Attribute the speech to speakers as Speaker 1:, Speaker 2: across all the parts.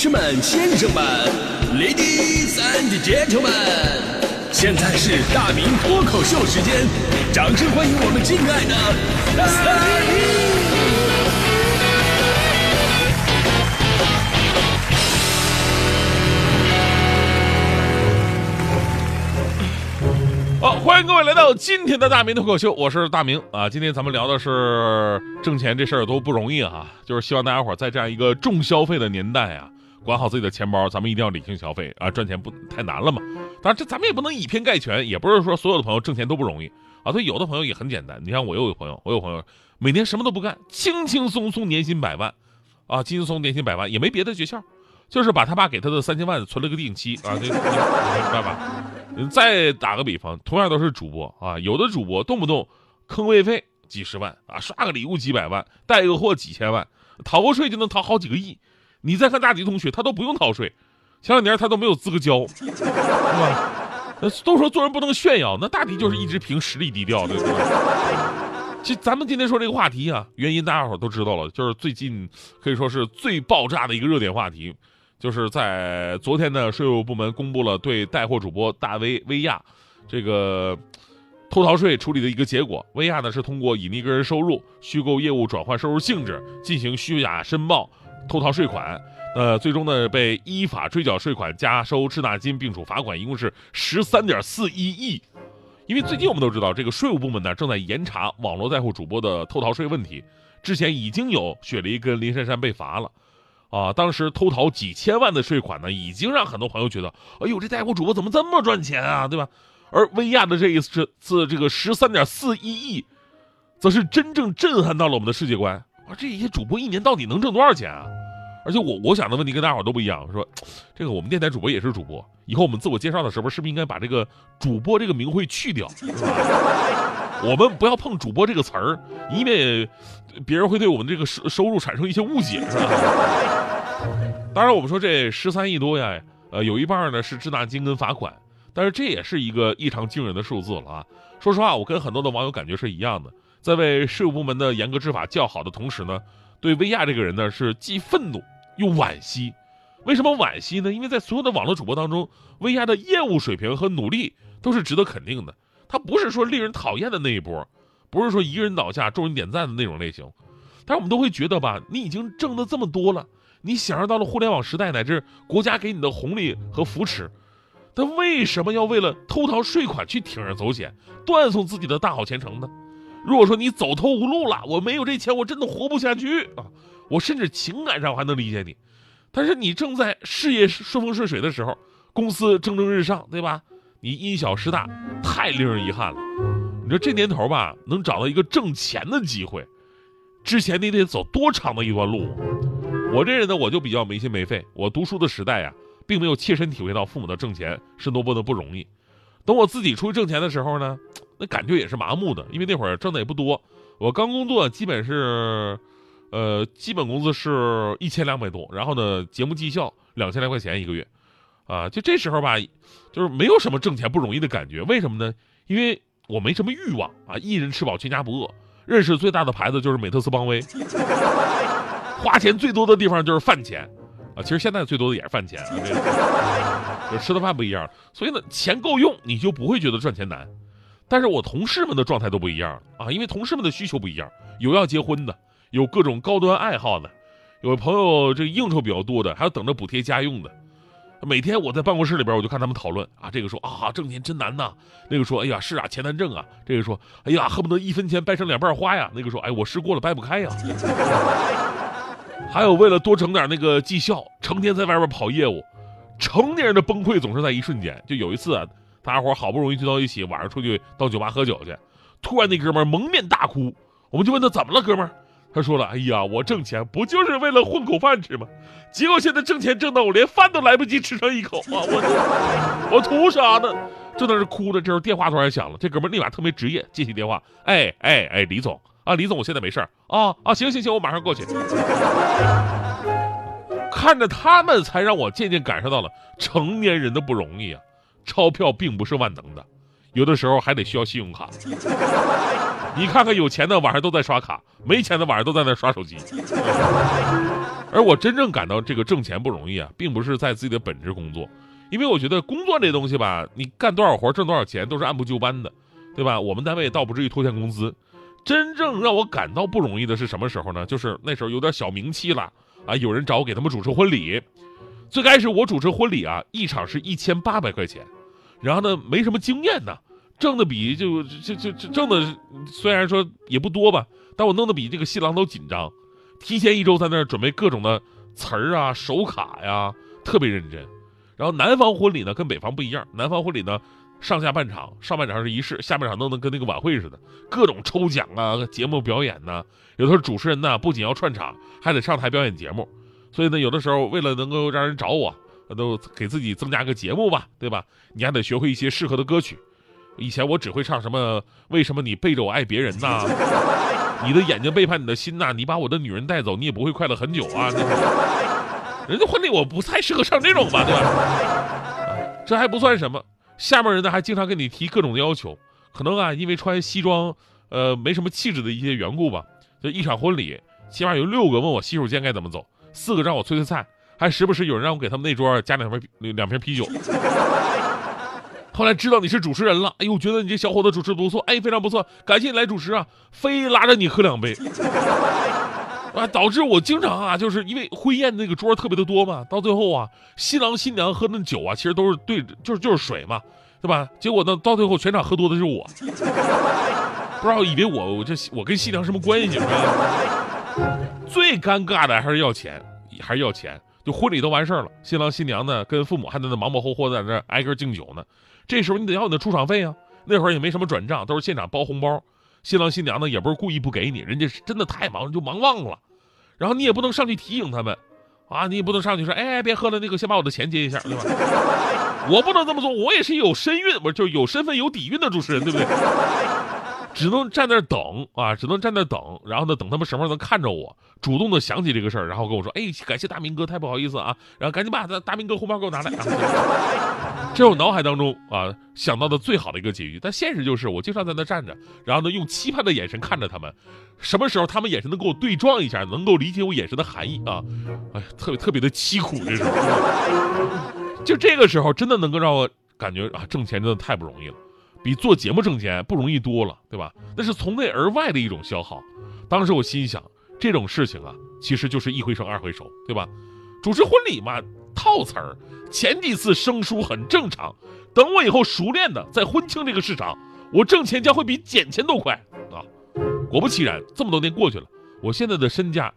Speaker 1: 士们、先生们，Ladies and Gentlemen，现在是大明脱口秀时间，掌声欢迎我们敬爱的大明！
Speaker 2: 好，欢迎各位来到今天的大明脱口秀，我是大明啊。今天咱们聊的是挣钱这事儿多不容易啊，就是希望大家伙在这样一个重消费的年代啊，管好自己的钱包，咱们一定要理性消费啊，赚钱不太难了嘛。当然，这咱们也不能以偏概全，也不是说所有的朋友挣钱都不容易啊。所以有的朋友也很简单，你像我有个朋友，我有朋友每年什么都不干，轻轻松松年薪百万，啊，轻轻松年薪百万也没别的诀窍，就是把他爸给他的三千万存了个定期啊，这明白吧？再打个比方，同样都是主播啊，有的主播动不动坑位费几十万啊，刷个礼物几百万，带个货几千万，逃个税就能逃好几个亿。你再看大迪同学，他都不用逃税，前两年他都没有资格交，是吧？呃都说做人不能炫耀，那大迪就是一直凭实力低调的。对吧其实咱们今天说这个话题啊，原因大家伙都知道了，就是最近可以说是最爆炸的一个热点话题，就是在昨天呢，税务部门公布了对带货主播大 V 薇娅这个偷逃税处理的一个结果。薇娅呢是通过隐匿个人收入、虚构业务转换收入性质进行虚假申报偷逃税款，呃，最终呢被依法追缴税款、加收滞纳金，并处罚款，一共是十三点四一亿。因为最近我们都知道，这个税务部门呢正在严查网络带货主播的偷逃税问题。之前已经有雪梨跟林珊珊被罚了，啊，当时偷逃几千万的税款呢，已经让很多朋友觉得，哎呦，这带货主播怎么这么赚钱啊，对吧？而薇娅的这一次次这个十三点四一亿，则是真正震撼到了我们的世界观。啊，这些主播一年到底能挣多少钱啊？而且我我想的问题跟大伙都不一样，说这个我们电台主播也是主播，以后我们自我介绍的时候，是不是应该把这个主播这个名讳去掉？我们不要碰主播这个词儿，以免别人会对我们这个收收入产生一些误解，是吧？当然，我们说这十三亿多呀，呃，有一半呢是滞纳金跟罚款，但是这也是一个异常惊人的数字了啊！说实话，我跟很多的网友感觉是一样的，在为税务部门的严格执法叫好的同时呢，对薇娅这个人呢是既愤怒又惋惜。为什么惋惜呢？因为在所有的网络主播当中，薇娅的业务水平和努力都是值得肯定的。她不是说令人讨厌的那一波，不是说一个人倒下众人点赞的那种类型。但是我们都会觉得吧，你已经挣得这么多了，你享受到了互联网时代乃至国家给你的红利和扶持，但为什么要为了偷逃税款去铤而走险，断送自己的大好前程呢？如果说你走投无路了，我没有这钱，我真的活不下去啊！我甚至情感上我还能理解你，但是你正在事业顺风顺水的时候，公司蒸蒸日上，对吧？你因小失大，太令人遗憾了。你说这年头吧，能找到一个挣钱的机会，之前你得走多长的一段路？我这人呢，我就比较没心没肺。我读书的时代呀，并没有切身体会到父母的挣钱是多么的不容易。等我自己出去挣钱的时候呢，那感觉也是麻木的，因为那会儿挣的也不多。我刚工作，基本是，呃，基本工资是一千两百多，然后呢，节目绩效两千来块钱一个月，啊，就这时候吧，就是没有什么挣钱不容易的感觉。为什么呢？因为我没什么欲望啊，一人吃饱全家不饿。认识最大的牌子就是美特斯邦威，花钱最多的地方就是饭钱，啊，其实现在最多的也是饭钱啊，这个 就吃的饭不一样。所以呢，钱够用，你就不会觉得赚钱难。但是我同事们的状态都不一样啊，因为同事们的需求不一样，有要结婚的，有各种高端爱好的，有朋友这应酬比较多的，还有等着补贴家用的。每天我在办公室里边，我就看他们讨论啊，这个说啊挣钱真难呐，那个说哎呀是啊钱难挣啊，这个说哎呀恨不得一分钱掰成两半花呀，那个说哎我试过了掰不开呀。还有为了多整点那个绩效，成天在外边跑业务，成年人的崩溃总是在一瞬间。就有一次啊，大家伙好不容易聚到一起，晚上出去到酒吧喝酒去，突然那哥们蒙面大哭，我们就问他怎么了，哥们儿？他说了：“哎呀，我挣钱不就是为了混口饭吃吗？结果现在挣钱挣到我连饭都来不及吃上一口啊！我 我图啥呢？”正在这哭着，这时候电话突然响了，这哥们儿立马特别职业，接起电话：“哎哎哎，李总啊，李总，我现在没事儿啊啊，行行行，我马上过去。”看着他们，才让我渐渐感受到了成年人的不容易啊！钞票并不是万能的，有的时候还得需要信用卡。你看看有钱的晚上都在刷卡，没钱的晚上都在那刷手机。而我真正感到这个挣钱不容易啊，并不是在自己的本职工作，因为我觉得工作这东西吧，你干多少活挣多少钱都是按部就班的，对吧？我们单位倒不至于拖欠工资。真正让我感到不容易的是什么时候呢？就是那时候有点小名气了啊，有人找我给他们主持婚礼。最开始我主持婚礼啊，一场是一千八百块钱，然后呢没什么经验呢，挣的比就就就挣的虽然说也不多吧，但我弄得比这个新郎都紧张，提前一周在那儿准备各种的词儿啊、手卡呀，特别认真。然后南方婚礼呢跟北方不一样，南方婚礼呢上下半场，上半场是仪式，下半场弄得跟那个晚会似的，各种抽奖啊、节目表演呐，有的时候主持人呢不仅要串场，还得上台表演节目。所以呢，有的时候为了能够让人找我，都给自己增加个节目吧，对吧？你还得学会一些适合的歌曲。以前我只会唱什么“为什么你背着我爱别人呐 ”，你的眼睛背叛你的心呐，你把我的女人带走，你也不会快乐很久啊。人家婚礼我不太适合唱这种吧，对吧？这还不算什么，下面人呢还经常跟你提各种的要求，可能啊因为穿西装，呃没什么气质的一些缘故吧，就一场婚礼，起码有六个问我洗手间该怎么走。四个让我催催菜，还时不时有人让我给他们那桌加两瓶两瓶啤酒。后来知道你是主持人了，哎呦，觉得你这小伙子主持不错，哎，非常不错，感谢你来主持啊，非拉着你喝两杯，啊，导致我经常啊，就是因为婚宴那个桌特别的多嘛，到最后啊，新郎新娘喝那酒啊，其实都是对，就是就是水嘛，对吧？结果呢，到最后全场喝多的是我，不知道以为我我这我跟新娘什么关系？最尴尬的还是要钱，还是要钱。就婚礼都完事儿了，新郎新娘呢跟父母还在那忙忙活活在那挨个敬酒呢。这时候你得要你的出场费啊。那会儿也没什么转账，都是现场包红包。新郎新娘呢也不是故意不给你，人家是真的太忙就忙忘了。然后你也不能上去提醒他们，啊，你也不能上去说，哎，别喝了，那个先把我的钱结一下，对吧？我不能这么做，我也是有身孕，不是就有身份有底蕴的主持人，对不对？只能站那儿等啊，只能站那儿等，然后呢，等他们什么时候能看着我，主动的想起这个事儿，然后跟我说：“哎，感谢大明哥，太不好意思啊。”然后赶紧把大明哥红包给我拿来。这是我脑海当中啊想到的最好的一个结局。但现实就是，我经常在那站着，然后呢，用期盼的眼神看着他们，什么时候他们眼神能跟我对撞一下，能够理解我眼神的含义啊？哎，特别特别的凄苦，这时候，就这个时候，真的能够让我感觉啊，挣钱真的太不容易了。比做节目挣钱不容易多了，对吧？那是从内而外的一种消耗。当时我心想，这种事情啊，其实就是一回生二回熟，对吧？主持婚礼嘛，套词儿，前几次生疏很正常。等我以后熟练的在婚庆这个市场，我挣钱将会比捡钱都快啊！果不其然，这么多年过去了，我现在的身价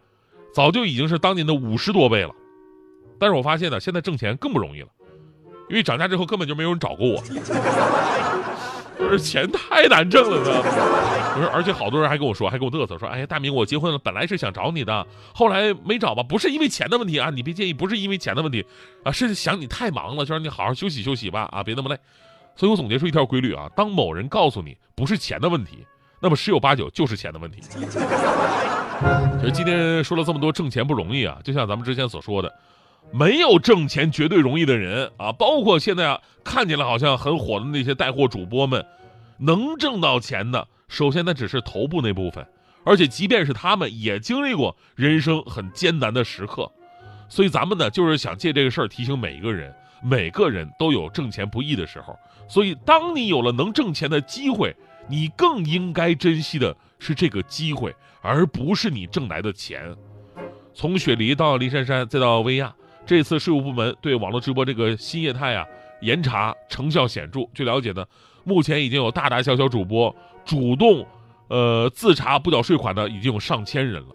Speaker 2: 早就已经是当年的五十多倍了。但是我发现呢，现在挣钱更不容易了，因为涨价之后根本就没有人找过我。就是钱太难挣了呢，不是，而且好多人还跟我说，还跟我嘚瑟说，哎呀，大明，我结婚了，本来是想找你的，后来没找吧，不是因为钱的问题啊，你别介意，不是因为钱的问题，啊，是想你太忙了，就让你好好休息休息吧，啊，别那么累。所以我总结出一条规律啊，当某人告诉你不是钱的问题，那么十有八九就是钱的问题。其实今天说了这么多挣钱不容易啊，就像咱们之前所说的。没有挣钱绝对容易的人啊，包括现在啊看起来好像很火的那些带货主播们，能挣到钱的，首先那只是头部那部分，而且即便是他们也经历过人生很艰难的时刻，所以咱们呢就是想借这个事儿提醒每一个人，每个人都有挣钱不易的时候，所以当你有了能挣钱的机会，你更应该珍惜的是这个机会，而不是你挣来的钱。从雪梨到林珊珊再到薇娅。这次税务部门对网络直播这个新业态啊严查成效显著。据了解呢，目前已经有大大小小主播主动，呃自查不缴税款的已经有上千人了。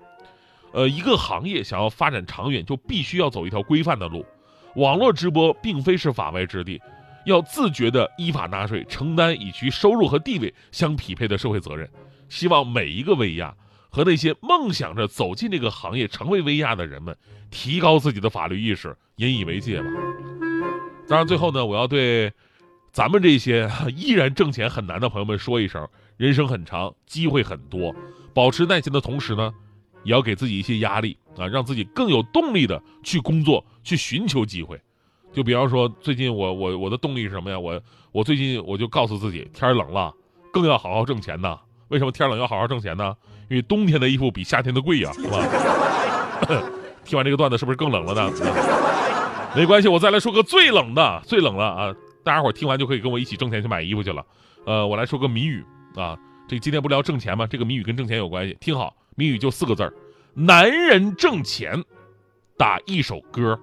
Speaker 2: 呃，一个行业想要发展长远，就必须要走一条规范的路。网络直播并非是法外之地，要自觉的依法纳税，承担与其收入和地位相匹配的社会责任。希望每一个薇娅。和那些梦想着走进这个行业、成为威亚的人们，提高自己的法律意识，引以为戒吧。当然，最后呢，我要对咱们这些 依然挣钱很难的朋友们说一声：人生很长，机会很多，保持耐心的同时呢，也要给自己一些压力啊，让自己更有动力的去工作、去寻求机会。就比方说，最近我我我的动力是什么呀？我我最近我就告诉自己，天冷了，更要好好挣钱呐。为什么天冷要好好挣钱呢？因为冬天的衣服比夏天的贵呀，是吧？听完这个段子是不是更冷了呢？没关系，我再来说个最冷的，最冷了啊！大家伙听完就可以跟我一起挣钱去买衣服去了。呃，我来说个谜语啊，这今天不聊挣钱吗？这个谜语跟挣钱有关系，听好，谜语就四个字儿：男人挣钱，打一首歌。